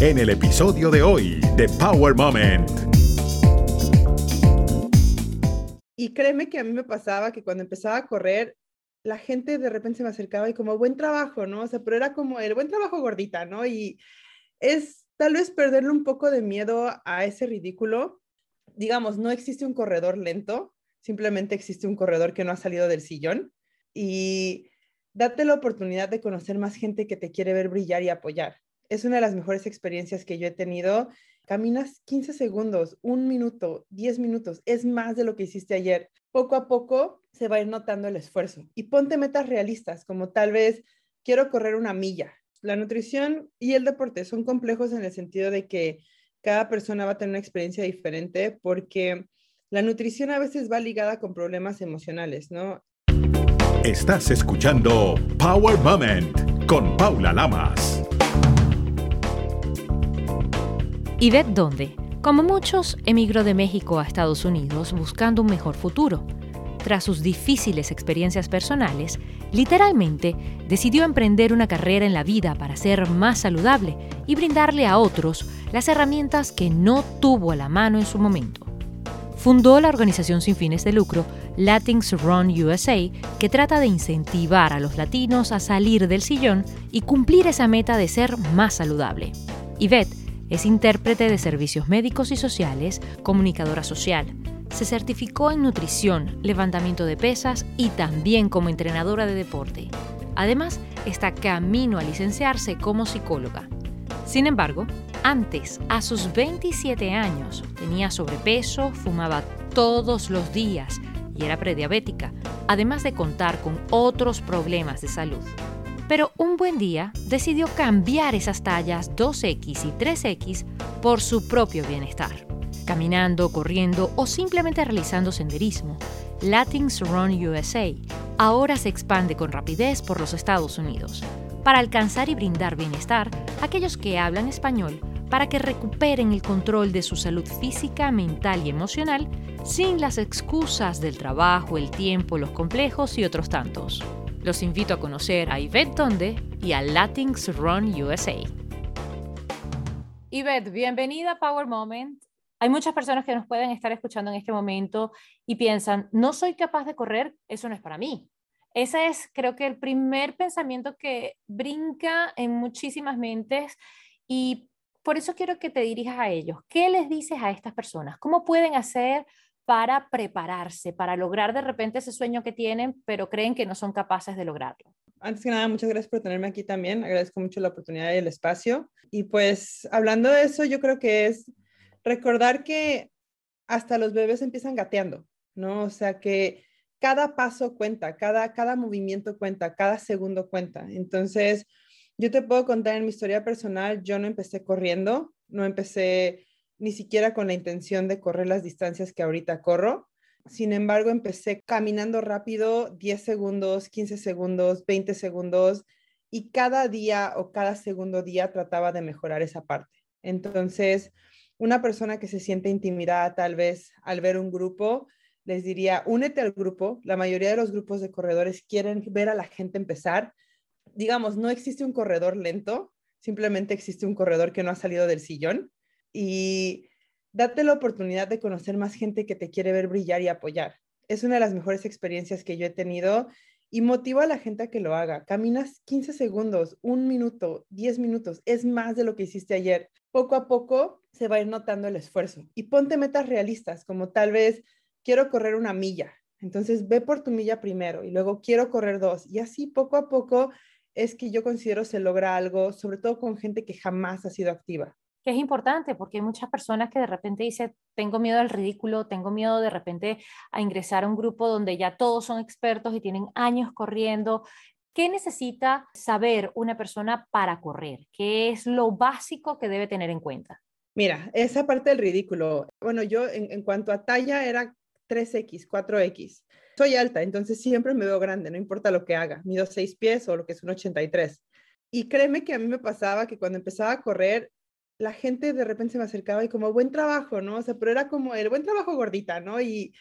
en el episodio de hoy de Power Moment. Y créeme que a mí me pasaba que cuando empezaba a correr, la gente de repente se me acercaba y como buen trabajo, ¿no? O sea, pero era como el buen trabajo gordita, ¿no? Y es tal vez perderle un poco de miedo a ese ridículo. Digamos, no existe un corredor lento, simplemente existe un corredor que no ha salido del sillón. Y date la oportunidad de conocer más gente que te quiere ver brillar y apoyar. Es una de las mejores experiencias que yo he tenido. Caminas 15 segundos, un minuto, 10 minutos, es más de lo que hiciste ayer. Poco a poco se va a ir notando el esfuerzo y ponte metas realistas, como tal vez quiero correr una milla. La nutrición y el deporte son complejos en el sentido de que cada persona va a tener una experiencia diferente porque la nutrición a veces va ligada con problemas emocionales, ¿no? Estás escuchando Power Moment con Paula Lamas. Yvette Donde, como muchos, emigró de México a Estados Unidos buscando un mejor futuro. Tras sus difíciles experiencias personales, literalmente decidió emprender una carrera en la vida para ser más saludable y brindarle a otros las herramientas que no tuvo a la mano en su momento. Fundó la organización sin fines de lucro Latins Run USA, que trata de incentivar a los latinos a salir del sillón y cumplir esa meta de ser más saludable. Yvette es intérprete de servicios médicos y sociales, comunicadora social. Se certificó en nutrición, levantamiento de pesas y también como entrenadora de deporte. Además, está camino a licenciarse como psicóloga. Sin embargo, antes, a sus 27 años, tenía sobrepeso, fumaba todos los días y era prediabética, además de contar con otros problemas de salud. Pero un buen día decidió cambiar esas tallas 2X y 3X por su propio bienestar. Caminando, corriendo o simplemente realizando senderismo, Latins Run USA ahora se expande con rapidez por los Estados Unidos para alcanzar y brindar bienestar a aquellos que hablan español para que recuperen el control de su salud física, mental y emocional sin las excusas del trabajo, el tiempo, los complejos y otros tantos. Los invito a conocer a Yvette Donde y a Latins Run USA. Yvette, bienvenida a Power Moment. Hay muchas personas que nos pueden estar escuchando en este momento y piensan, no soy capaz de correr, eso no es para mí. Ese es, creo que, el primer pensamiento que brinca en muchísimas mentes y por eso quiero que te dirijas a ellos. ¿Qué les dices a estas personas? ¿Cómo pueden hacer para prepararse, para lograr de repente ese sueño que tienen, pero creen que no son capaces de lograrlo? Antes que nada, muchas gracias por tenerme aquí también. Agradezco mucho la oportunidad y el espacio. Y pues hablando de eso, yo creo que es recordar que hasta los bebés empiezan gateando, ¿no? O sea que cada paso cuenta, cada, cada movimiento cuenta, cada segundo cuenta. Entonces, yo te puedo contar en mi historia personal, yo no empecé corriendo, no empecé ni siquiera con la intención de correr las distancias que ahorita corro. Sin embargo, empecé caminando rápido 10 segundos, 15 segundos, 20 segundos y cada día o cada segundo día trataba de mejorar esa parte. Entonces, una persona que se siente intimidada tal vez al ver un grupo, les diría, únete al grupo. La mayoría de los grupos de corredores quieren ver a la gente empezar. Digamos, no existe un corredor lento, simplemente existe un corredor que no ha salido del sillón. Y date la oportunidad de conocer más gente que te quiere ver brillar y apoyar. Es una de las mejores experiencias que yo he tenido y motiva a la gente a que lo haga. Caminas 15 segundos, un minuto, 10 minutos, es más de lo que hiciste ayer. Poco a poco se va a ir notando el esfuerzo y ponte metas realistas, como tal vez quiero correr una milla. Entonces ve por tu milla primero y luego quiero correr dos. Y así poco a poco es que yo considero se logra algo, sobre todo con gente que jamás ha sido activa. Que es importante porque hay muchas personas que de repente dicen, tengo miedo al ridículo, tengo miedo de repente a ingresar a un grupo donde ya todos son expertos y tienen años corriendo. ¿Qué necesita saber una persona para correr? ¿Qué es lo básico que debe tener en cuenta? Mira, esa parte del ridículo. Bueno, yo en, cuanto a talla era 3X, 4X. Soy alta, entonces siempre me veo grande, no importa lo que haga. Mido 6 pies o lo que es un 83. Y créeme que a mí me pasaba que cuando empezaba a correr, la gente de repente se me acercaba y como buen trabajo, ¿no? O sea, pero era como el buen trabajo gordita, ¿no? Y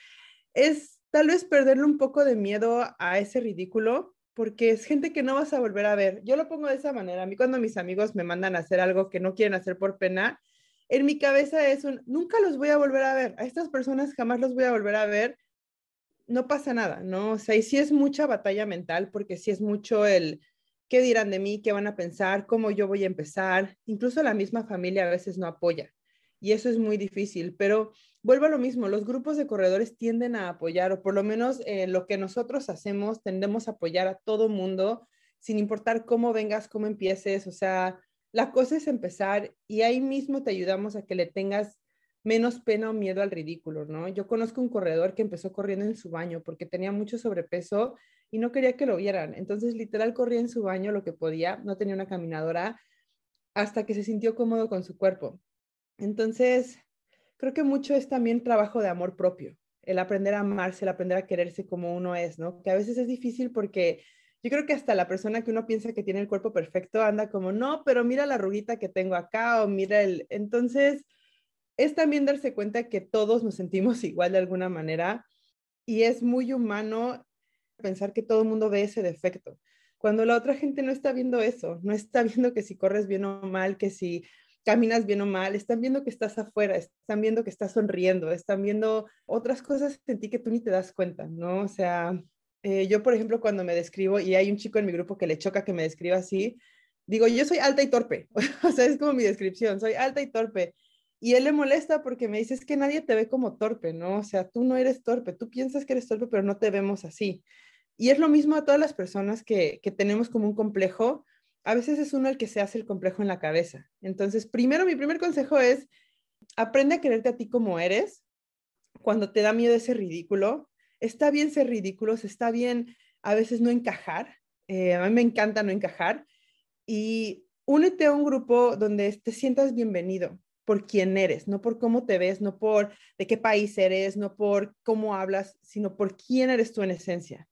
es tal vez perderle un poco de miedo a ese ridículo, porque es gente que no vas a volver a ver. Yo lo pongo de esa manera. A mí cuando mis amigos me mandan a hacer algo que no quieren hacer por pena, en mi cabeza es un, nunca los voy a volver a ver. A estas personas jamás los voy a volver a ver. No pasa nada, ¿no? O sea, y sí es mucha batalla mental, porque sí es mucho el, ¿qué dirán de mí? ¿Qué van a pensar? ¿Cómo yo voy a empezar? Incluso la misma familia a veces no apoya. Y eso es muy difícil, pero vuelvo a lo mismo, los grupos de corredores tienden a apoyar, o por lo menos eh, lo que nosotros hacemos, tendemos a apoyar a todo mundo, sin importar cómo vengas, cómo empieces, o sea, la cosa es empezar y ahí mismo te ayudamos a que le tengas menos pena o miedo al ridículo, ¿no? Yo conozco un corredor que empezó corriendo en su baño porque tenía mucho sobrepeso y no quería que lo vieran. Entonces, literal, corría en su baño lo que podía, no tenía una caminadora hasta que se sintió cómodo con su cuerpo. Entonces, creo que mucho es también trabajo de amor propio, el aprender a amarse, el aprender a quererse como uno es, ¿no? Que a veces es difícil porque yo creo que hasta la persona que uno piensa que tiene el cuerpo perfecto anda como, no, pero mira la ruguita que tengo acá o mira el... Entonces, es también darse cuenta que todos nos sentimos igual de alguna manera y es muy humano pensar que todo el mundo ve ese defecto. Cuando la otra gente no está viendo eso, no está viendo que si corres bien o mal, que si caminas bien o mal, están viendo que estás afuera, están viendo que estás sonriendo, están viendo otras cosas en ti que tú ni te das cuenta, ¿no? O sea, eh, yo, por ejemplo, cuando me describo, y hay un chico en mi grupo que le choca que me describa así, digo, yo soy alta y torpe, o sea, es como mi descripción, soy alta y torpe. Y él le molesta porque me dice, es que nadie te ve como torpe, ¿no? O sea, tú no eres torpe, tú piensas que eres torpe, pero no te vemos así. Y es lo mismo a todas las personas que, que tenemos como un complejo. A veces es uno el que se hace el complejo en la cabeza. Entonces, primero, mi primer consejo es, aprende a quererte a ti como eres. Cuando te da miedo ese ridículo, está bien ser ridículos, está bien a veces no encajar. Eh, a mí me encanta no encajar. Y únete a un grupo donde te sientas bienvenido por quién eres, no por cómo te ves, no por de qué país eres, no por cómo hablas, sino por quién eres tú en esencia.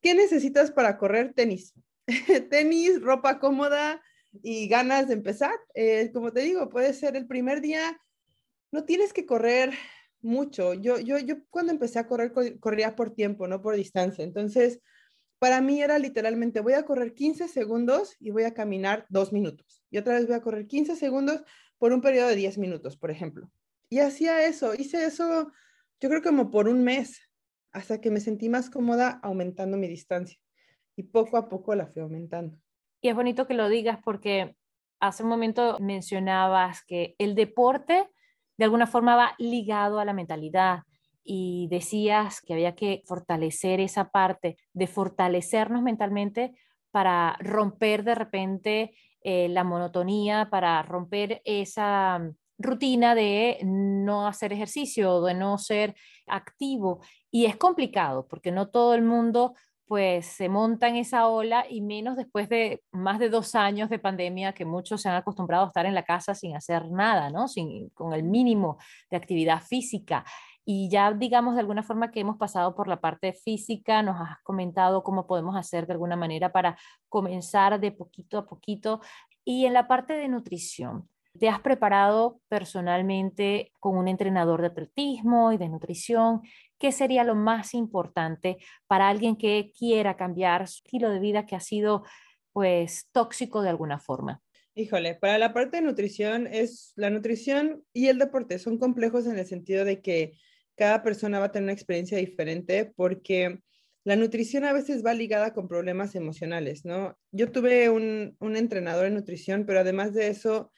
¿Qué necesitas para correr tenis? tenis, ropa cómoda y ganas de empezar. Eh, como te digo, puede ser el primer día, no tienes que correr mucho. Yo, yo, yo cuando empecé a correr, corría por tiempo, no por distancia. Entonces, para mí era literalmente, voy a correr 15 segundos y voy a caminar dos minutos. Y otra vez voy a correr 15 segundos por un periodo de 10 minutos, por ejemplo. Y hacía eso, hice eso, yo creo como por un mes, hasta que me sentí más cómoda aumentando mi distancia. Y poco a poco la fui aumentando. Y es bonito que lo digas porque hace un momento mencionabas que el deporte de alguna forma va ligado a la mentalidad y decías que había que fortalecer esa parte de fortalecernos mentalmente para romper de repente eh, la monotonía, para romper esa rutina de no hacer ejercicio, de no ser activo. Y es complicado porque no todo el mundo pues se monta en esa ola y menos después de más de dos años de pandemia que muchos se han acostumbrado a estar en la casa sin hacer nada, ¿no? Sin, con el mínimo de actividad física. Y ya digamos de alguna forma que hemos pasado por la parte física, nos has comentado cómo podemos hacer de alguna manera para comenzar de poquito a poquito. Y en la parte de nutrición, ¿te has preparado personalmente con un entrenador de atletismo y de nutrición? ¿qué sería lo más importante para alguien que quiera cambiar su estilo de vida que ha sido pues tóxico de alguna forma? Híjole, para la parte de nutrición es la nutrición y el deporte son complejos en el sentido de que cada persona va a tener una experiencia diferente porque la nutrición a veces va ligada con problemas emocionales, ¿no? Yo tuve un, un entrenador en nutrición, pero además de eso,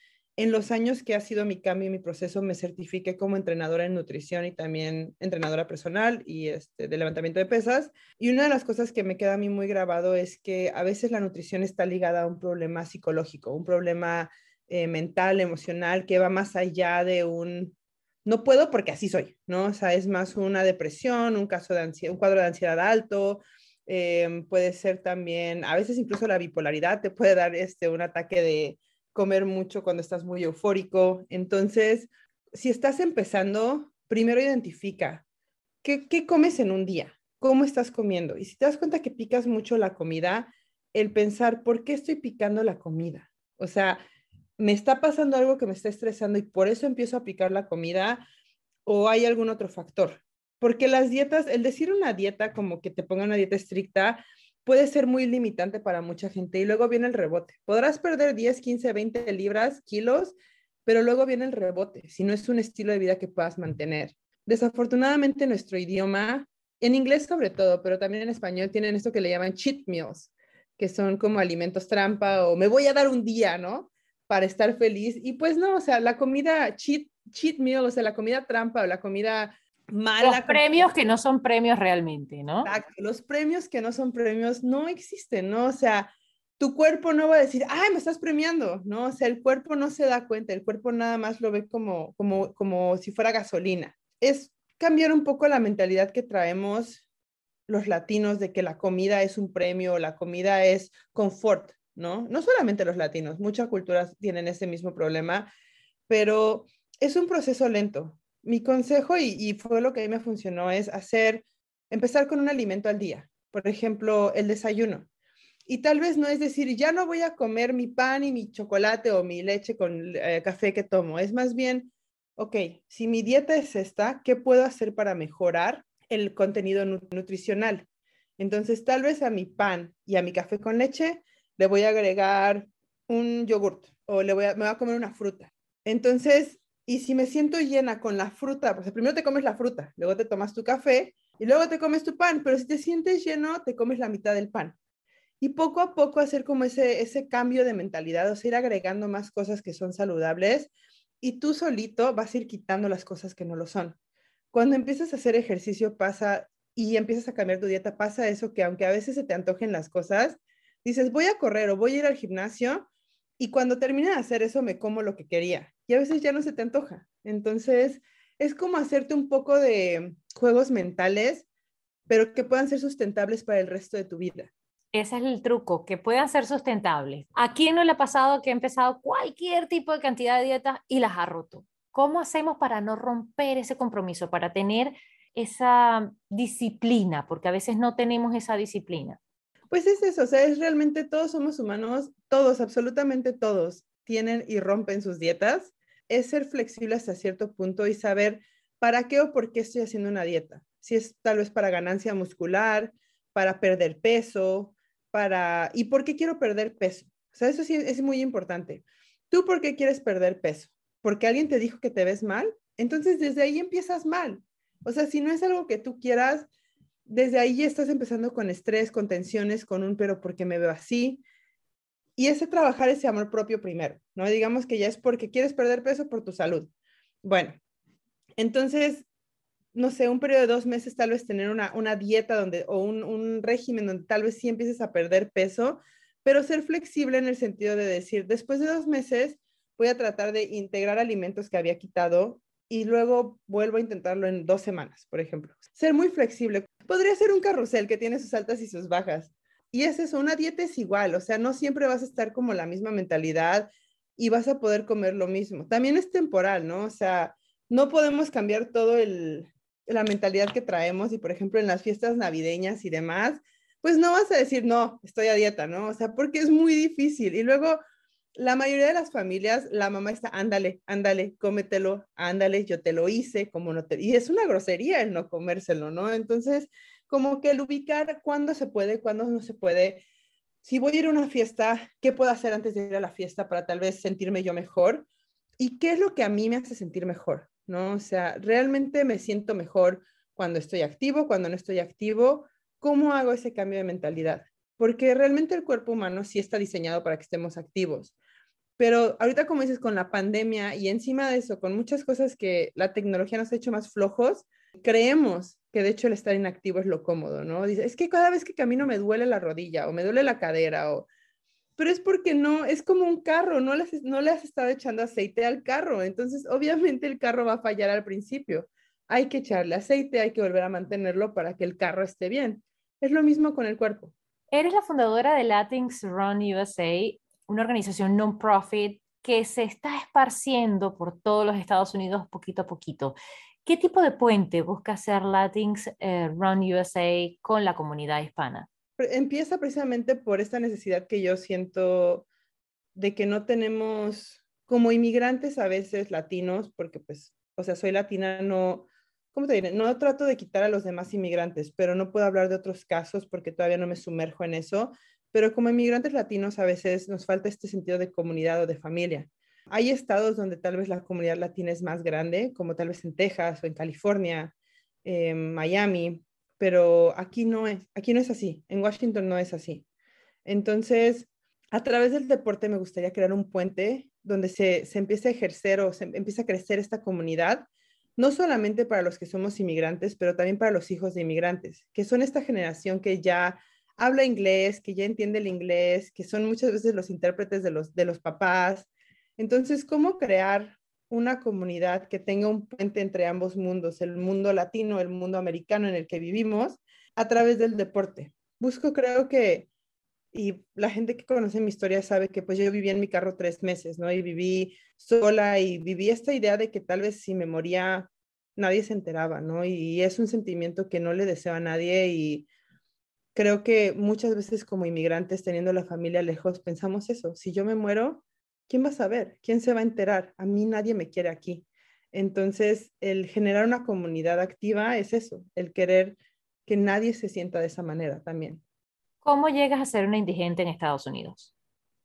en los años que ha sido mi cambio y mi proceso, me certifiqué como entrenadora en nutrición y también entrenadora personal y este, de levantamiento de pesas. Y una de las cosas que me queda a mí muy grabado es que a veces la nutrición está ligada a un problema psicológico, un problema eh, mental, emocional, que va más allá de un no puedo porque así soy, ¿no? O sea, es más una depresión, un caso de ansiedad, un cuadro de ansiedad alto, em, puede ser también, a veces incluso la bipolaridad te puede dar este, un ataque de comer mucho cuando estás muy eufórico. Entonces, si estás empezando, primero identifica qué, comes en un día, cómo estás comiendo. Y si te das cuenta que picas mucho la comida, el pensar, ¿por qué estoy picando la comida? O sea, me está pasando algo que me está estresando y por eso empiezo a picar la comida o hay algún otro factor. Porque las dietas, el decir una dieta como que te ponga una dieta estricta, puede ser muy limitante para mucha gente y luego viene el rebote. Podrás perder 10, 15, 20 libras, kilos, pero luego viene el rebote, si no es un estilo de vida que puedas mantener. Desafortunadamente nuestro idioma, en inglés sobre todo, pero también en español, tienen esto que le llaman cheat meals, que son como alimentos trampa o me voy a dar un día, ¿no? Para estar feliz. Y pues no, o sea, la comida cheat, cheat meal, o sea, la comida trampa o la comida los premios que no son premios realmente, ¿no? Exacto, los premios que no son premios no existen, ¿no? O sea, tu cuerpo no va a decir, ay, me estás premiando, ¿no? O sea, el cuerpo no se da cuenta, el cuerpo nada más lo ve como, como, como si fuera gasolina. Es cambiar un poco la mentalidad que traemos los latinos de que la comida es un premio, la comida es confort, ¿no? No solamente los latinos, muchas culturas tienen ese mismo problema, pero es un proceso lento mi consejo, y, fue lo que a mí me funcionó, es hacer, empezar con un alimento al día. Por ejemplo, el desayuno. Y tal vez no es decir, ya no voy a comer mi pan y mi chocolate o mi leche con eh, café que tomo. Es más bien, ok, si mi dieta es esta, ¿qué puedo hacer para mejorar el contenido nutricional? Entonces, tal vez a mi pan y a mi café con leche le voy a agregar un yogurt o le voy me voy a comer una fruta. Entonces, y si me siento llena con la fruta, pues primero te comes la fruta, luego te tomas tu café y luego te comes tu pan, pero si te sientes lleno, te comes la mitad del pan. Y poco a poco hacer como ese, ese cambio de mentalidad, o sea, ir agregando más cosas que son saludables y tú solito vas a ir quitando las cosas que no lo son. Cuando empiezas a hacer ejercicio pasa y empiezas a cambiar tu dieta, pasa eso que aunque a veces se te antojen las cosas, dices, voy a correr o voy a ir al gimnasio y cuando termine de hacer eso me como lo que quería y a veces ya no se te antoja. Entonces, es como hacerte un poco de juegos mentales, pero que puedan ser sustentables para el resto de tu vida. Ese es el truco, que puedan ser sustentables. ¿A quién no le ha pasado que ha empezado cualquier tipo de cantidad de dietas y las ha roto? ¿Cómo hacemos para no romper ese compromiso, para tener esa disciplina? Porque a veces no tenemos esa disciplina. Pues es eso, o sea, es realmente todos somos humanos, todos, absolutamente todos tienen y rompen sus dietas es ser flexible hasta cierto punto y saber para qué o por qué estoy haciendo una dieta. Si es tal vez para ganancia muscular, para perder peso, para... ¿Y por qué quiero perder peso? O sea, eso sí es muy importante. ¿Tú por qué quieres perder peso? ¿Porque alguien te dijo que te ves mal? Entonces, desde ahí empiezas mal. O sea, si no es algo que tú quieras, desde ahí ya estás empezando con estrés, con tensiones, con un pero porque me veo así, y ese trabajar ese amor propio primero, ¿no? Digamos que ya es porque quieres perder peso por tu salud. Bueno, entonces, no sé, un periodo de dos meses tal vez tener una, dieta donde, o un, un régimen donde tal vez sí empieces a perder peso, pero ser flexible en el sentido de decir, después de dos meses voy a tratar de integrar alimentos que había quitado y luego vuelvo a intentarlo en dos semanas, por ejemplo. Ser muy flexible. Podría ser un carrusel que tiene sus altas y sus bajas. Y es eso, una dieta es igual, o sea, no siempre vas a estar como la misma mentalidad y vas a poder comer lo mismo. También es temporal, ¿no? O sea, no podemos cambiar todo el, la mentalidad que traemos y, por ejemplo, en las fiestas navideñas y demás, pues no vas a decir, no, estoy a dieta, ¿no? O sea, porque es muy difícil. Y luego, la mayoría de las familias, la mamá está, ándale, ándale, cómetelo, ándale, yo te lo hice, como no te... Y es una grosería el no comérselo, ¿no? Entonces, como que el ubicar cuándo se puede, cuándo no se puede. Si voy a ir a una fiesta, ¿qué puedo hacer antes de ir a la fiesta para tal vez sentirme yo mejor? ¿Y qué es lo que a mí me hace sentir mejor? ¿No? O sea, realmente me siento mejor cuando estoy activo, cuando no estoy activo. ¿Cómo hago ese cambio de mentalidad? Porque realmente el cuerpo humano sí está diseñado para que estemos activos. Pero ahorita, como dices, con la pandemia y encima de eso, con muchas cosas que la tecnología nos ha hecho más flojos, creemos que de hecho el estar inactivo es lo cómodo, ¿no? Dice, es que cada vez que camino me duele la rodilla o me duele la cadera o... Pero es porque no, es como un carro, no le, no le has estado echando aceite al carro, entonces obviamente el carro va a fallar al principio. Hay que echarle aceite, hay que volver a mantenerlo para que el carro esté bien. Es lo mismo con el cuerpo. Eres la fundadora de Latinx Run USA, una organización non-profit que se está esparciendo por todos los Estados Unidos poquito a poquito. ¿Qué tipo de puente busca hacer Latinx eh, Run USA con la comunidad hispana? Empieza precisamente por esta necesidad que yo siento de que no tenemos, como inmigrantes a veces latinos, porque pues, o sea, soy latina, no, ¿cómo te diré? No trato de quitar a los demás inmigrantes, pero no puedo hablar de otros casos porque todavía no me sumerjo en eso. Pero como inmigrantes latinos a veces nos falta este sentido de comunidad o de familia. Hay estados donde tal vez la comunidad latina es más grande, como tal vez en Texas o en California, en Miami, pero aquí no es, aquí no es así, en Washington no es así. Entonces, a través del deporte me gustaría crear un puente donde se, se empiece a ejercer o se empiece a crecer esta comunidad, no solamente para los que somos inmigrantes, pero también para los hijos de inmigrantes, que son esta generación que ya habla inglés, que ya entiende el inglés, que son muchas veces los intérpretes de los, de los papás. Entonces, ¿cómo crear una comunidad que tenga un puente entre ambos mundos, el mundo latino, el mundo americano en el que vivimos, a través del deporte? Busco, creo que y la gente que conoce mi historia sabe que pues yo viví en mi carro tres meses, ¿no? Y viví sola y viví esta idea de que tal vez si me moría nadie se enteraba, ¿no? Y es un sentimiento que no le deseo a nadie y creo que muchas veces como inmigrantes teniendo la familia lejos pensamos eso, si yo me muero, ¿quién va a saber? ¿Quién se va a enterar? A mí nadie me quiere aquí. Entonces, el generar una comunidad activa es eso, el querer que nadie se sienta de esa manera también. ¿Cómo llegas a ser una indigente en Estados Unidos?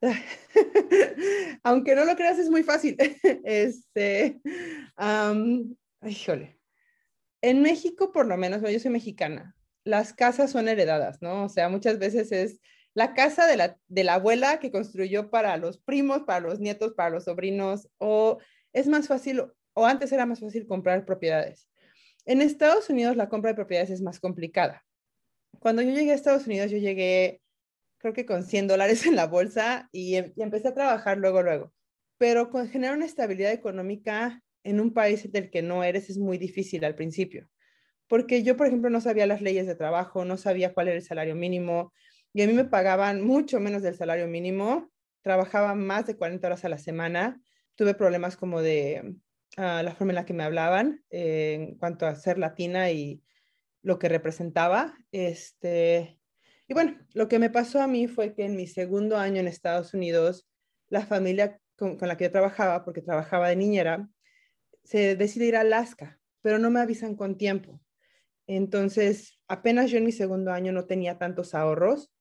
Aunque no lo creas, es muy fácil. Este, híjole. En México, por lo menos, yo soy mexicana, las casas son heredadas, ¿no? O sea, muchas veces es la casa de la, abuela que construyó para los primos, para los nietos, para los sobrinos, o es más fácil, o antes era más fácil comprar propiedades. En Estados Unidos la compra de propiedades es más complicada cuando yo llegué a Estados Unidos, yo llegué creo que con 100 dólares en la bolsa y, empecé a trabajar luego, luego. Pero con generar una estabilidad económica en un país del que no eres es muy difícil al principio. Porque yo, por ejemplo, no sabía las leyes de trabajo, no sabía cuál era el salario mínimo y a mí me pagaban mucho menos del salario mínimo. Trabajaba más de 40 horas a la semana. Tuve problemas como de ah, la forma en la que me hablaban eh, en cuanto a ser latina y lo que representaba. Este, y bueno, lo que me pasó a mí fue que en mi segundo año en Estados Unidos, la familia con, la que yo trabajaba, porque trabajaba de niñera, se decide ir a Alaska, pero no me avisan con tiempo. Entonces, apenas yo en mi segundo año no tenía tantos ahorros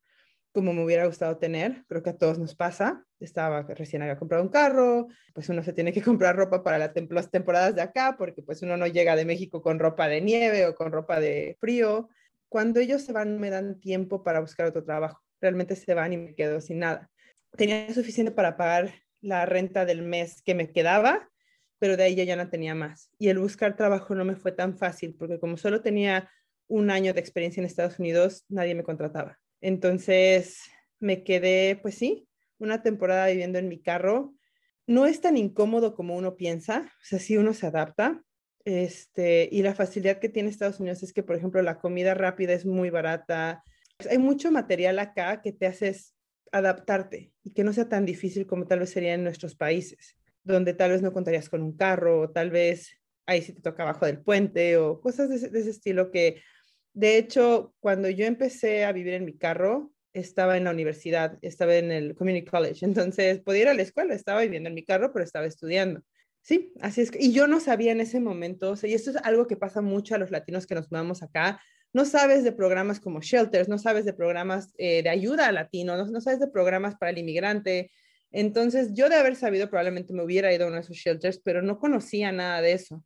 como me hubiera gustado tener. Creo que a todos nos pasa. Estaba recién había comprado un carro, pues uno se tiene que comprar ropa para las temporadas de acá, porque pues uno no llega de México con ropa de nieve o con ropa de frío. Cuando ellos se van, me dan tiempo para buscar otro trabajo. Realmente se van y me quedo sin nada. Tenía suficiente para pagar la renta del mes que me quedaba, pero de ahí ya no tenía más. Y el buscar trabajo no me fue tan fácil, porque como solo tenía un año de experiencia en Estados Unidos, nadie me contrataba. Entonces me quedé, pues sí, una temporada viviendo en mi carro. No es tan incómodo como uno piensa, o sea, sí uno se adapta. Este, y la facilidad que tiene Estados Unidos es que, por ejemplo, la comida rápida es muy barata. Hay mucho material acá que te haces adaptarte y que no sea tan difícil como tal vez sería en nuestros países, donde tal vez no contarías con un carro o tal vez ahí sí te toca abajo del puente o cosas de ese estilo que de hecho, cuando yo empecé a vivir en mi carro, estaba en la universidad, estaba en el community college, entonces podía ir a la escuela, estaba viviendo en mi carro, pero estaba estudiando. Sí, así es. Y yo no sabía en ese momento, o sea, y esto es algo que pasa mucho a los latinos que nos mudamos acá, no sabes de programas como shelters, no sabes de programas eh, de ayuda a latino, no, no, sabes de programas para el inmigrante. Entonces, yo de haber sabido probablemente me hubiera ido a uno de esos shelters, pero no conocía nada de eso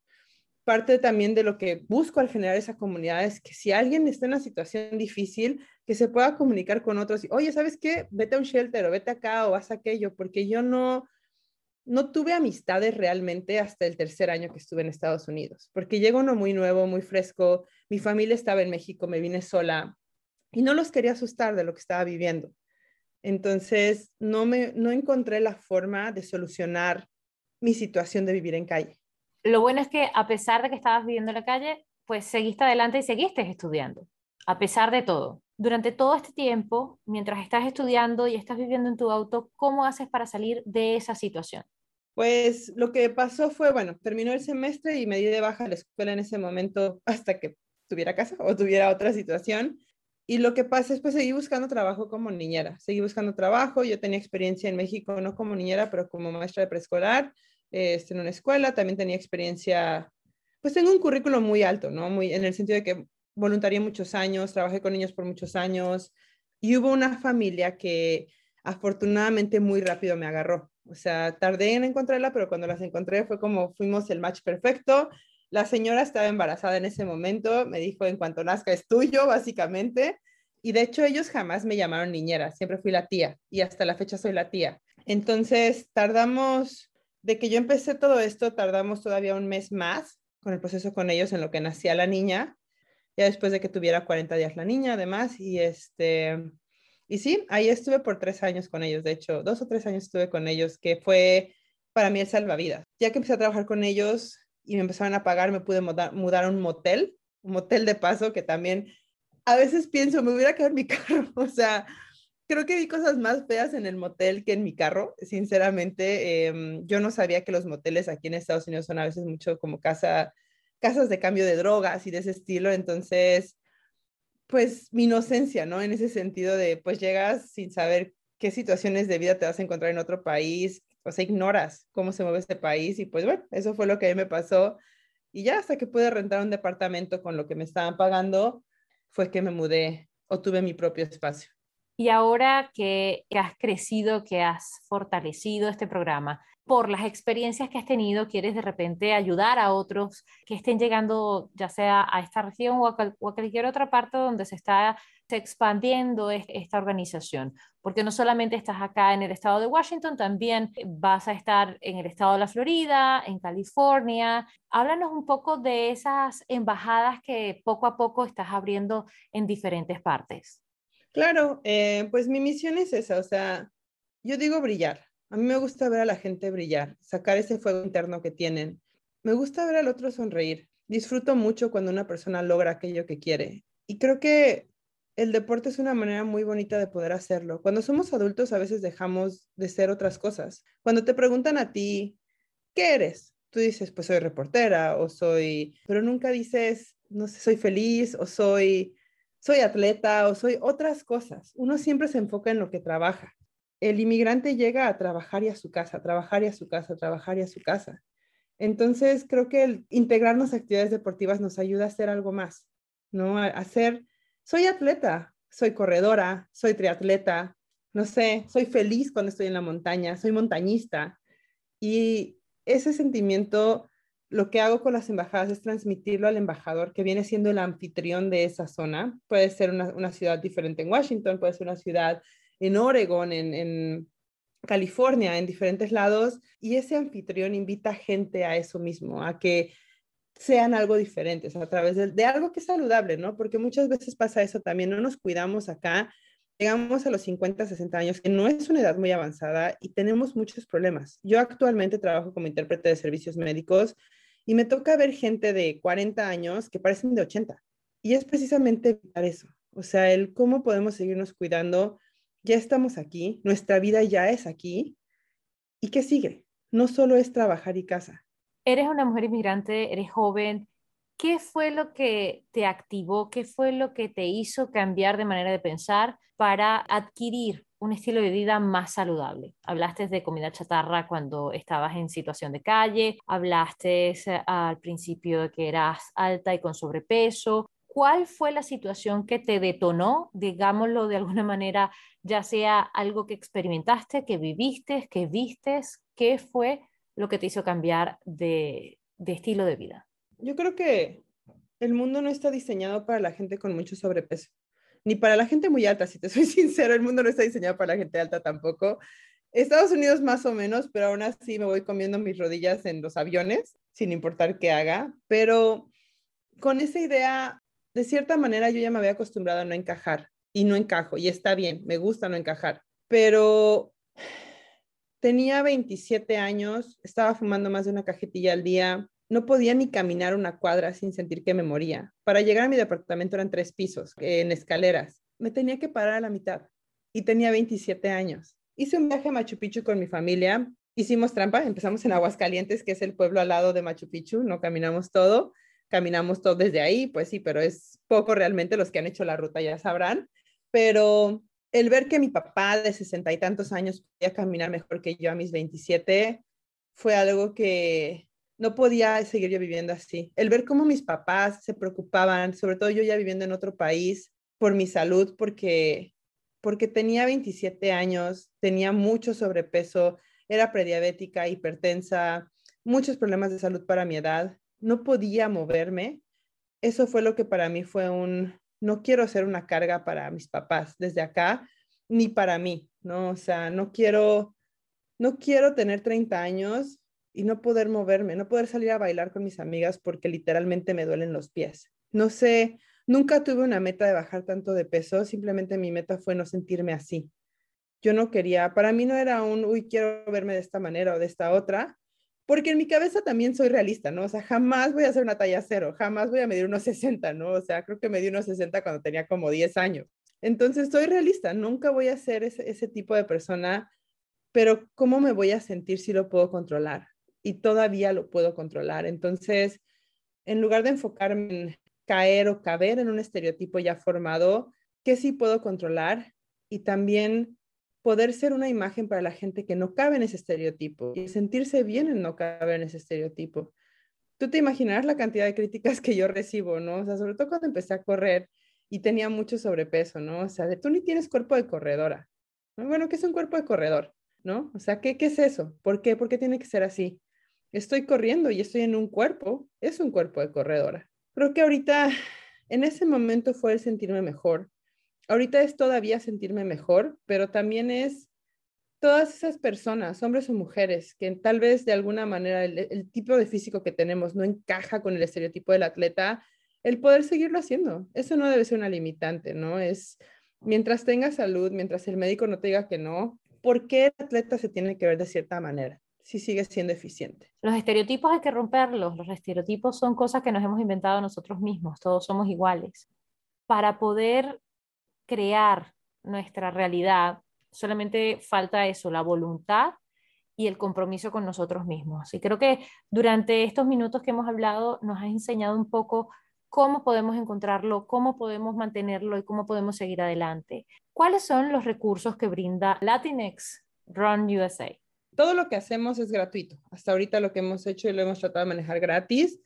parte también de lo que busco al generar esa comunidad es que si alguien está en una situación difícil, que se pueda comunicar con otros y, oye, ¿sabes qué? Vete a un shelter o vete acá o haz aquello, porque yo no, no tuve amistades realmente hasta el tercer año que estuve en Estados Unidos, porque llegó uno muy nuevo, muy fresco, mi familia estaba en México, me vine sola y no los quería asustar de lo que estaba viviendo. Entonces, no, me, no encontré la forma de solucionar mi situación de vivir en calle lo bueno es que a pesar de que estabas viviendo en la calle, pues seguiste adelante y seguiste estudiando, a pesar de todo. Durante todo este tiempo, mientras estás estudiando y estás viviendo en tu auto, ¿cómo haces para salir de esa situación? Pues lo que pasó fue, bueno, terminó el semestre y me di de baja a la escuela en ese momento hasta que tuviera casa o tuviera otra situación. Y lo que pasa es, pues seguí buscando trabajo como niñera, seguí buscando trabajo, yo tenía experiencia en México, no como niñera, pero como maestra de preescolar, este, en una escuela, también tenía experiencia pues tengo un currículo muy alto, ¿no? Muy en el sentido de que voluntarié muchos años, trabajé con niños por muchos años y hubo una familia que afortunadamente muy rápido me agarró. O sea, tardé en encontrarla, pero cuando las encontré fue como fuimos el match perfecto. La señora estaba embarazada en ese momento, me dijo en cuanto nazca es tuyo, básicamente. Y de hecho ellos jamás me llamaron niñera, siempre fui la tía y hasta la fecha soy la tía. Entonces tardamos, de que yo empecé todo esto, tardamos todavía un mes más con el proceso con ellos en lo que nacía la niña, ya después de que tuviera 40 días la niña además. Y este, y sí, ahí estuve por tres años con ellos, de hecho, dos o tres años estuve con ellos, que fue para mí el salvavidas. Ya que empecé a trabajar con ellos y me empezaron a pagar, me pude mudar, mudar a un motel, un motel de paso que también a veces pienso, me hubiera quedado en mi carro, o sea, creo que vi cosas más feas en el motel que en mi carro, sinceramente. Em, yo no sabía que los moteles aquí en Estados Unidos son a veces mucho como casa, casas de cambio de drogas y de ese estilo, entonces, pues mi inocencia, ¿no? En ese sentido de, pues llegas sin saber qué situaciones de vida te vas a encontrar en otro país, o sea, ignoras cómo se mueve este país y pues bueno, eso fue lo que a mí me pasó. Y ya hasta que pude rentar un departamento con lo que me estaban pagando, fue que me mudé o tuve mi propio espacio. Y ahora que has crecido, que has fortalecido este programa, por las experiencias que has tenido, quieres de repente ayudar a otros que estén llegando ya sea a esta región o a, cualquier otra parte donde se está expandiendo esta organización, porque no solamente estás acá en el estado de Washington, también vas a estar en el estado de la Florida, en California. Háblanos un poco de esas embajadas que poco a poco estás abriendo en diferentes partes. Claro, eh, pues mi misión es esa, o sea, yo digo brillar a mí me gusta ver a la gente brillar, sacar ese fuego interno que tienen. Me gusta ver al otro sonreír. Disfruto mucho cuando una persona logra aquello que quiere. Y creo que el deporte es una manera muy bonita de poder hacerlo. Cuando somos adultos a veces dejamos de ser otras cosas. Cuando te preguntan a ti, ¿qué eres? Tú dices, pues soy reportera o soy, pero nunca dices, no sé, soy feliz o soy, soy atleta o soy otras cosas. Uno siempre se enfoca en lo que trabaja el inmigrante llega a trabajar y a su casa, a trabajar y a su casa, a trabajar y a su casa. Entonces, creo que el integrarnos a actividades deportivas nos ayuda a hacer algo más, ¿no? A hacer, soy atleta, soy corredora, soy triatleta, no sé, soy feliz cuando estoy en la montaña, soy montañista. Y ese sentimiento, lo que hago con las embajadas es transmitirlo al embajador que viene siendo el anfitrión de esa zona. Puede ser una, ciudad diferente en Washington, puede ser una ciudad en Oregon, en, California, en diferentes lados, y ese anfitrión invita gente a eso mismo, a que sean algo diferentes a través de, algo que es saludable, ¿no? Porque muchas veces pasa eso también, no nos cuidamos acá, llegamos a los 50, 60 años, que no es una edad muy avanzada y tenemos muchos problemas. Yo actualmente trabajo como intérprete de servicios médicos y me toca ver gente de 40 años que parecen de 80. Y es precisamente evitar eso, o sea, el cómo podemos seguirnos cuidando ya estamos aquí, nuestra vida ya es aquí. ¿Y qué sigue? No solo es trabajar y casa. Eres una mujer inmigrante, eres joven. ¿Qué fue lo que te activó? ¿Qué fue lo que te hizo cambiar de manera de pensar para adquirir un estilo de vida más saludable. Hablaste de comida chatarra cuando estabas en situación de calle, hablaste eh, al principio de que eras alta y con sobrepeso, ¿cuál fue la situación que te detonó, digámoslo de alguna manera, ya sea algo que experimentaste, que viviste, que vistes? ¿Qué fue lo que te hizo cambiar de, estilo de vida? Yo creo que el mundo no está diseñado para la gente con mucho sobrepeso, ni para la gente muy alta, si te soy sincero, el mundo no está diseñado para la gente alta tampoco. Estados Unidos más o menos, pero aún así me voy comiendo mis rodillas en los aviones, sin importar qué haga, pero con esa idea de cierta manera yo ya me había acostumbrado a no encajar y no encajo y está bien, me gusta no encajar, pero tenía 27 años, estaba fumando más de una cajetilla al día, no podía ni caminar una cuadra sin sentir que me moría. Para llegar a mi departamento eran tres pisos, en escaleras. Me tenía que parar a la mitad y tenía 27 años. Hice un viaje a Machu Picchu con mi familia, hicimos trampa, empezamos en Aguascalientes, que es el pueblo al lado de Machu Picchu, no caminamos todo caminamos todos desde ahí, pues sí, pero es poco realmente, los que han hecho la ruta ya sabrán, pero el ver que mi papá de sesenta y tantos años podía caminar mejor que yo a mis 27 fue algo que no podía seguir yo viviendo así. El ver cómo mis papás se preocupaban, sobre todo yo ya viviendo en otro país, por mi salud, porque, porque tenía 27 años, tenía mucho sobrepeso, era prediabética, hipertensa, muchos problemas de salud para mi edad, no podía moverme. Eso fue lo que para mí fue un, no quiero ser una carga para mis papás desde acá, ni para mí, ¿no? O sea, no quiero, no quiero tener 30 años y no poder moverme, no poder salir a bailar con mis amigas porque literalmente me duelen los pies. No sé, nunca tuve una meta de bajar tanto de peso, simplemente mi meta fue no sentirme así. Yo no quería, para mí no era un, uy, quiero verme de esta manera o de esta otra, porque en mi cabeza también soy realista, ¿no? O sea, jamás voy a hacer una talla cero, jamás voy a medir unos 60, ¿no? O sea, creo que medí unos 60 cuando tenía como 10 años. Entonces, soy realista, nunca voy a ser ese, ese tipo de persona, pero ¿cómo me voy a sentir si lo puedo controlar? y todavía lo puedo controlar. Entonces, en lugar de enfocarme en caer o caber en un estereotipo ya formado, ¿qué sí puedo controlar? Y también poder ser una imagen para la gente que no cabe en ese estereotipo y sentirse bien en no caber en ese estereotipo. Tú te imaginarás la cantidad de críticas que yo recibo, ¿no? O sea, sobre todo cuando empecé a correr y tenía mucho sobrepeso, ¿no? O sea, de tú ni tienes cuerpo de corredora. Bueno, ¿qué es un cuerpo de corredor? ¿No? O sea, ¿qué, ¿qué es eso? ¿Por qué? ¿Por qué tiene que ser así? estoy corriendo y estoy en un cuerpo, es un cuerpo de corredora. Creo que ahorita, en ese momento fue el sentirme mejor. Ahorita es todavía sentirme mejor, pero también es todas esas personas, hombres o mujeres, que tal vez de alguna manera el, tipo de físico que tenemos no encaja con el estereotipo del atleta, el poder seguirlo haciendo. Eso no debe ser una limitante, ¿no? Es mientras tenga salud, mientras el médico no te diga que no, ¿por qué el atleta se tiene que ver de cierta manera? si sigue siendo eficiente. Los estereotipos hay que romperlos. Los estereotipos son cosas que nos hemos inventado nosotros mismos. Todos somos iguales. Para poder crear nuestra realidad, solamente falta eso, la voluntad y el compromiso con nosotros mismos. Y creo que durante estos minutos que hemos hablado nos has enseñado un poco cómo podemos encontrarlo, cómo podemos mantenerlo y cómo podemos seguir adelante. ¿Cuáles son los recursos que brinda Latinx Run USA? todo lo que hacemos es gratuito. Hasta ahorita lo que hemos hecho y lo hemos tratado de manejar gratis.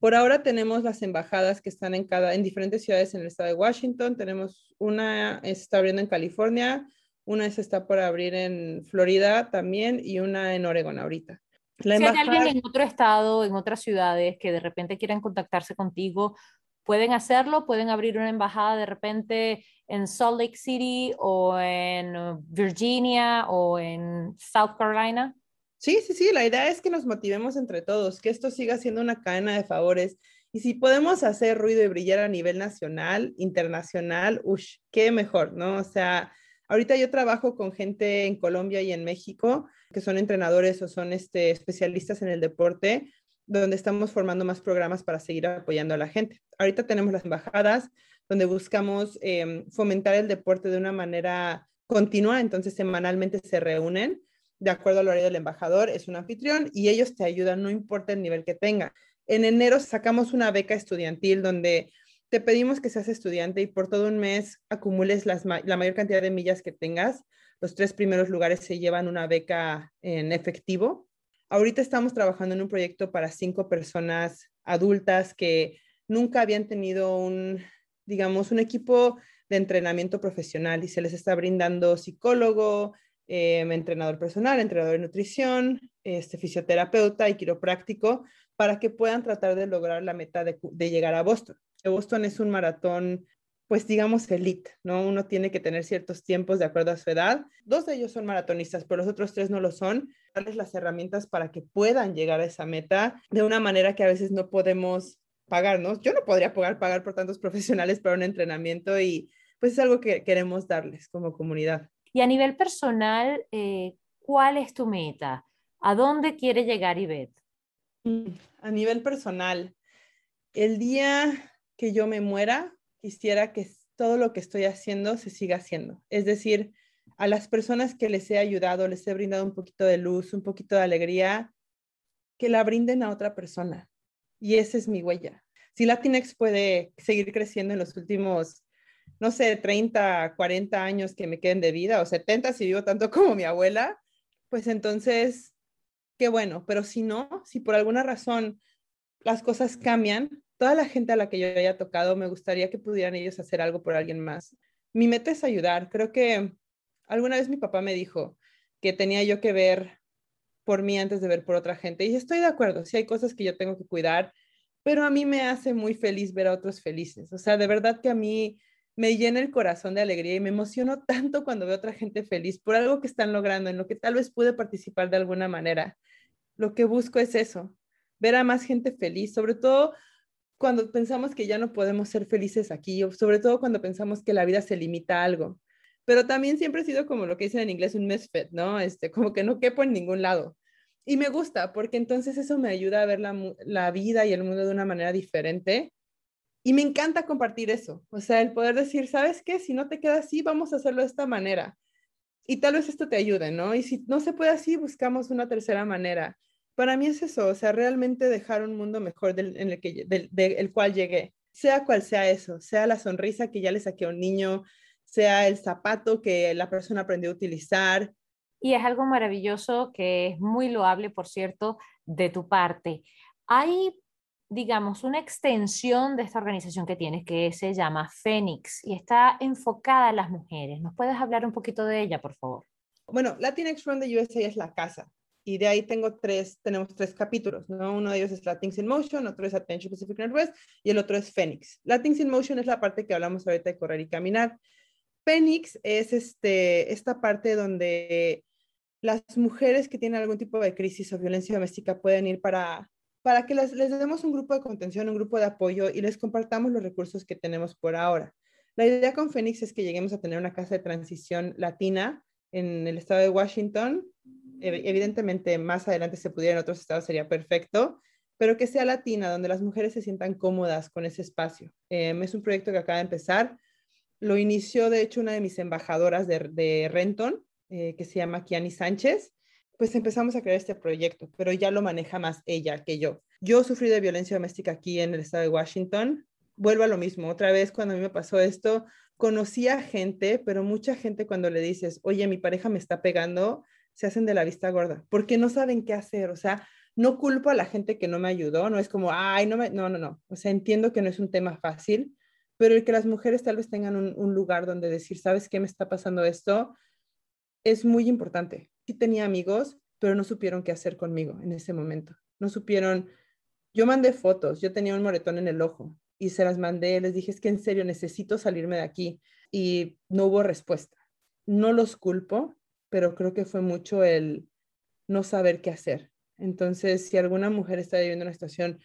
Por ahora tenemos las embajadas que están en cada en diferentes ciudades en el estado de Washington. Tenemos una está abriendo en California, una se está por abrir en Florida también y una en Oregon ahorita. si hay alguien en otro estado, en otras ciudades que de repente quieran contactarse contigo, pueden hacerlo, pueden abrir una embajada de repente en Salt Lake City o en Virginia o en South Carolina? Sí, sí, sí, la idea es que nos motivemos entre todos, que esto siga siendo una cadena de favores. Y si podemos hacer ruido y brillar a nivel nacional, internacional, uff, qué mejor, ¿no? O sea, ahorita yo trabajo con gente en Colombia y en México que son entrenadores o son este, especialistas en el deporte, donde estamos formando más programas para seguir apoyando a la gente. Ahorita tenemos las embajadas, donde buscamos em, fomentar el deporte de una manera continua, entonces semanalmente se reúnen de acuerdo al horario del embajador, es un anfitrión y ellos te ayudan, no importa el nivel que tenga. En enero sacamos una beca estudiantil donde te pedimos que seas estudiante y por todo un mes acumules la mayor cantidad de millas que tengas. Los tres primeros lugares se llevan una beca en efectivo. Ahorita estamos trabajando en un proyecto para cinco personas adultas que nunca habían tenido un, digamos, un equipo de entrenamiento profesional y se les está brindando psicólogo, em, entrenador personal, entrenador de nutrición, este, fisioterapeuta y quiropráctico para que puedan tratar de lograr la meta de, llegar a Boston. Boston es un maratón, pues digamos, elite, ¿no? Uno tiene que tener ciertos tiempos de acuerdo a su edad. Dos de ellos son maratonistas, pero los otros tres no lo son. Darles las herramientas para que puedan llegar a esa meta de una manera que a veces no podemos pagarnos. Yo no podría pagar, pagar por tantos profesionales para un entrenamiento y pues es algo que queremos darles como comunidad. Y a nivel personal, eh, ¿cuál es tu meta? ¿A dónde quiere llegar Ivette? Mm, a nivel personal, el día que yo me muera, quisiera que todo lo que estoy haciendo se siga haciendo. Es decir, a las personas que les he ayudado, les he brindado un poquito de luz, un poquito de alegría, que la brinden a otra persona y esa es mi huella. Si Latinx puede seguir creciendo en los últimos, no sé, 30, 40 años que me queden de vida, o 70 si vivo tanto como mi abuela, pues entonces qué bueno, pero si no, si por alguna razón las cosas cambian, toda la gente a la que yo haya tocado, me gustaría que pudieran ellos hacer algo por alguien más. Mi meta es ayudar. Creo que alguna vez mi papá me dijo que tenía yo que ver por mí antes de ver por otra gente. Y estoy de acuerdo, si hay cosas que yo tengo que cuidar, pero a mí me hace muy feliz ver a otros felices. O sea, de verdad que a mí me llena el corazón de alegría y me emociono tanto cuando veo a otra gente feliz por algo que están logrando, en lo que tal vez pude participar de alguna manera. Lo que busco es eso, ver a más gente feliz, sobre todo cuando pensamos que ya no podemos ser felices aquí, o sobre todo cuando pensamos que la vida se limita a algo. Pero también siempre he sido como lo que dicen en inglés un misfit, ¿no? Este, como que no quepo en ningún lado. Y me gusta porque entonces eso me ayuda a ver la, la vida y el mundo de una manera diferente. Y me encanta compartir eso. O sea, el poder decir, ¿sabes qué? Si no te queda así, vamos a hacerlo de esta manera. Y tal vez esto te ayude, ¿no? Y si no se puede así, buscamos una tercera manera para mí es eso, o sea, realmente dejar un mundo mejor del, en el, que, del, cual llegué, sea cual sea eso, sea la sonrisa que ya le saqué a un niño, sea el zapato que la persona aprendió a utilizar. Y es algo maravilloso que es muy loable, por cierto, de tu parte. Hay, digamos, una extensión de esta organización que tienes que se llama Fénix y está enfocada a las mujeres. ¿Nos puedes hablar un poquito de ella, por favor? Bueno, Latinx Run de USA es la casa y de ahí tengo tres, tenemos tres capítulos, ¿no? Uno de ellos es Latinx in Motion, otro es Attention Pacific Northwest y el otro es Phoenix. Latinx in Motion es la parte que hablamos ahorita de correr y caminar. Phoenix es este, esta parte donde las mujeres que tienen algún tipo de crisis o violencia doméstica pueden ir para, para que les, demos un grupo de contención, un grupo de apoyo y les compartamos los recursos que tenemos por ahora. La idea con Phoenix es que lleguemos a tener una casa de transición latina en el estado de Washington evidentemente más adelante se pudiera en otros estados sería perfecto, pero que sea latina, donde las mujeres se sientan cómodas con ese espacio. Em, es un proyecto que acaba de empezar. Lo inició, de hecho, una de mis embajadoras de, Renton, eh, que se llama Kiani Sánchez. Pues empezamos a crear este proyecto, pero ya lo maneja más ella que yo. Yo sufrí de violencia doméstica aquí en el estado de Washington. Vuelvo a lo mismo. Otra vez, cuando a mí me pasó esto, conocí a gente, pero mucha gente cuando le dices, oye, mi pareja me está pegando, se hacen de la vista gorda, porque no saben qué hacer, o sea, no culpo a la gente que no me ayudó, no es como, ay, no, me, no, no, no, o sea, entiendo que no es un tema fácil, pero el que las mujeres tal vez tengan un, lugar donde decir, ¿sabes qué me está pasando esto? Es muy importante. Sí tenía amigos, pero no supieron qué hacer conmigo en ese momento. No supieron, yo mandé fotos, yo tenía un moretón en el ojo y se las mandé, les dije, es que en serio necesito salirme de aquí y no hubo respuesta. No los culpo, pero creo que fue mucho el no saber qué hacer. Entonces, si alguna mujer está viviendo una situación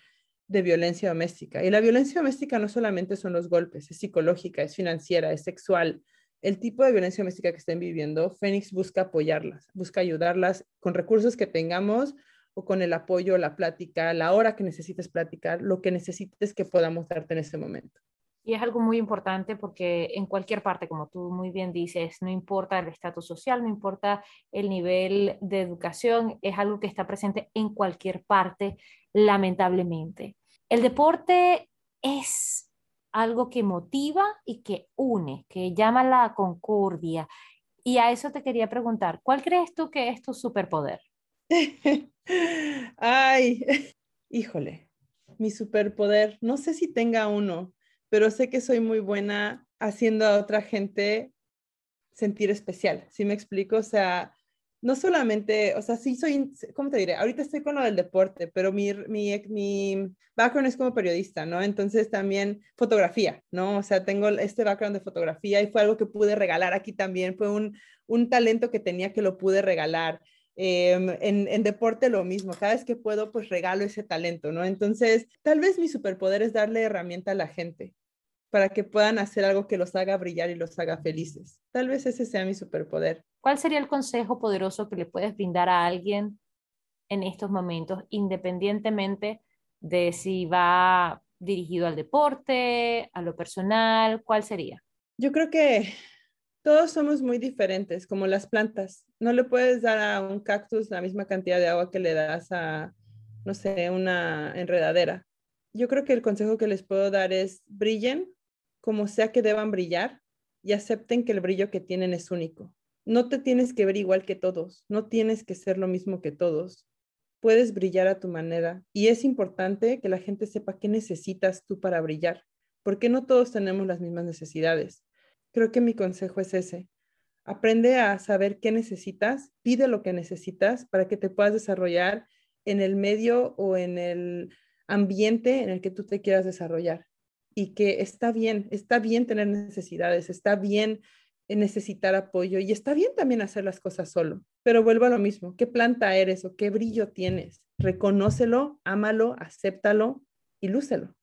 de violencia doméstica, y la violencia doméstica no solamente son los golpes, es psicológica, es financiera, es sexual, el tipo de violencia doméstica que estén viviendo, Fénix busca apoyarlas, busca ayudarlas con recursos que tengamos o con el apoyo, la plática, la hora que necesites platicar, lo que necesites que podamos darte en ese momento. Y es algo muy importante porque en cualquier parte, como tú muy bien dices, no importa el estatus social, no importa el nivel de educación, es algo que está presente en cualquier parte, lamentablemente. El deporte es algo que motiva y que une, que llama la concordia. Y a eso te quería preguntar, ¿cuál crees tú que es tu superpoder? Ay, híjole, mi superpoder, no sé si tenga uno pero sé que soy muy buena haciendo a otra gente sentir especial, ¿sí me explico? O sea, no solamente, o sea, sí soy, ¿cómo te diré? Ahorita estoy con lo del deporte, pero mi, mi, mi background es como periodista, ¿no? Entonces también fotografía, ¿no? O sea, tengo este background de fotografía y fue algo que pude regalar aquí también, fue un, un talento que tenía que lo pude regalar. Em, en, en, deporte lo mismo, cada vez que puedo, pues regalo ese talento, ¿no? Entonces, tal vez mi superpoder es darle herramienta a la gente, para que puedan hacer algo que los haga brillar y los haga felices. Tal vez ese sea mi superpoder. ¿Cuál sería el consejo poderoso que le puedes brindar a alguien en estos momentos, independientemente de si va dirigido al deporte, a lo personal? ¿Cuál sería? Yo creo que todos somos muy diferentes, como las plantas. No le puedes dar a un cactus la misma cantidad de agua que le das a, no sé, una enredadera. Yo creo que el consejo que les puedo dar es brillen como sea que deban brillar y acepten que el brillo que tienen es único. No te tienes que ver igual que todos, no tienes que ser lo mismo que todos. puedes brillar a tu manera y es importante que la gente sepa qué necesitas tú para brillar, porque no todos tenemos las mismas necesidades. Creo que mi consejo es ese. Aprende a saber qué necesitas, pide lo que necesitas para que te puedas desarrollar en el medio o en el ambiente en el que tú te quieras desarrollar. Y que está bien, está bien tener necesidades, está bien necesitar apoyo y está bien también hacer las cosas solo. Pero vuelvo a lo mismo, ¿qué planta eres o qué brillo tienes? Reconócelo, ámalo, acéptalo y lúcelo.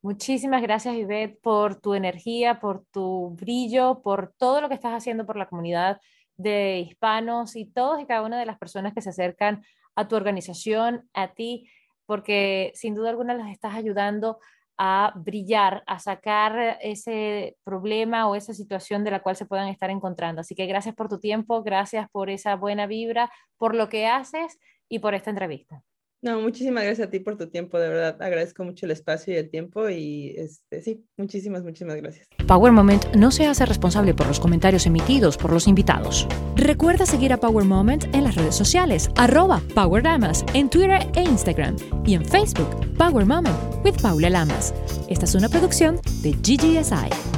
Muchísimas gracias, Ivette, por tu energía, por tu brillo, por todo lo que estás haciendo por la comunidad de hispanos y todos y cada una de las personas que se acercan a tu organización, a ti, porque sin duda alguna las estás ayudando a brillar, a sacar ese problema o esa situación de la cual se puedan estar encontrando. Así que gracias por tu tiempo, gracias por esa buena vibra, por lo que haces y por esta entrevista. No, muchísimas gracias a ti por tu tiempo, de verdad. Agradezco mucho el espacio y el tiempo y este, sí, muchísimas, muchísimas gracias. Power Moment no se hace responsable por los comentarios emitidos por los invitados. Recuerda seguir a Power Moment en las redes sociales, arroba Power Lamas, en Twitter e Instagram y en Facebook, Power Moment with Paula Lamas. Esta es una producción de GGSI.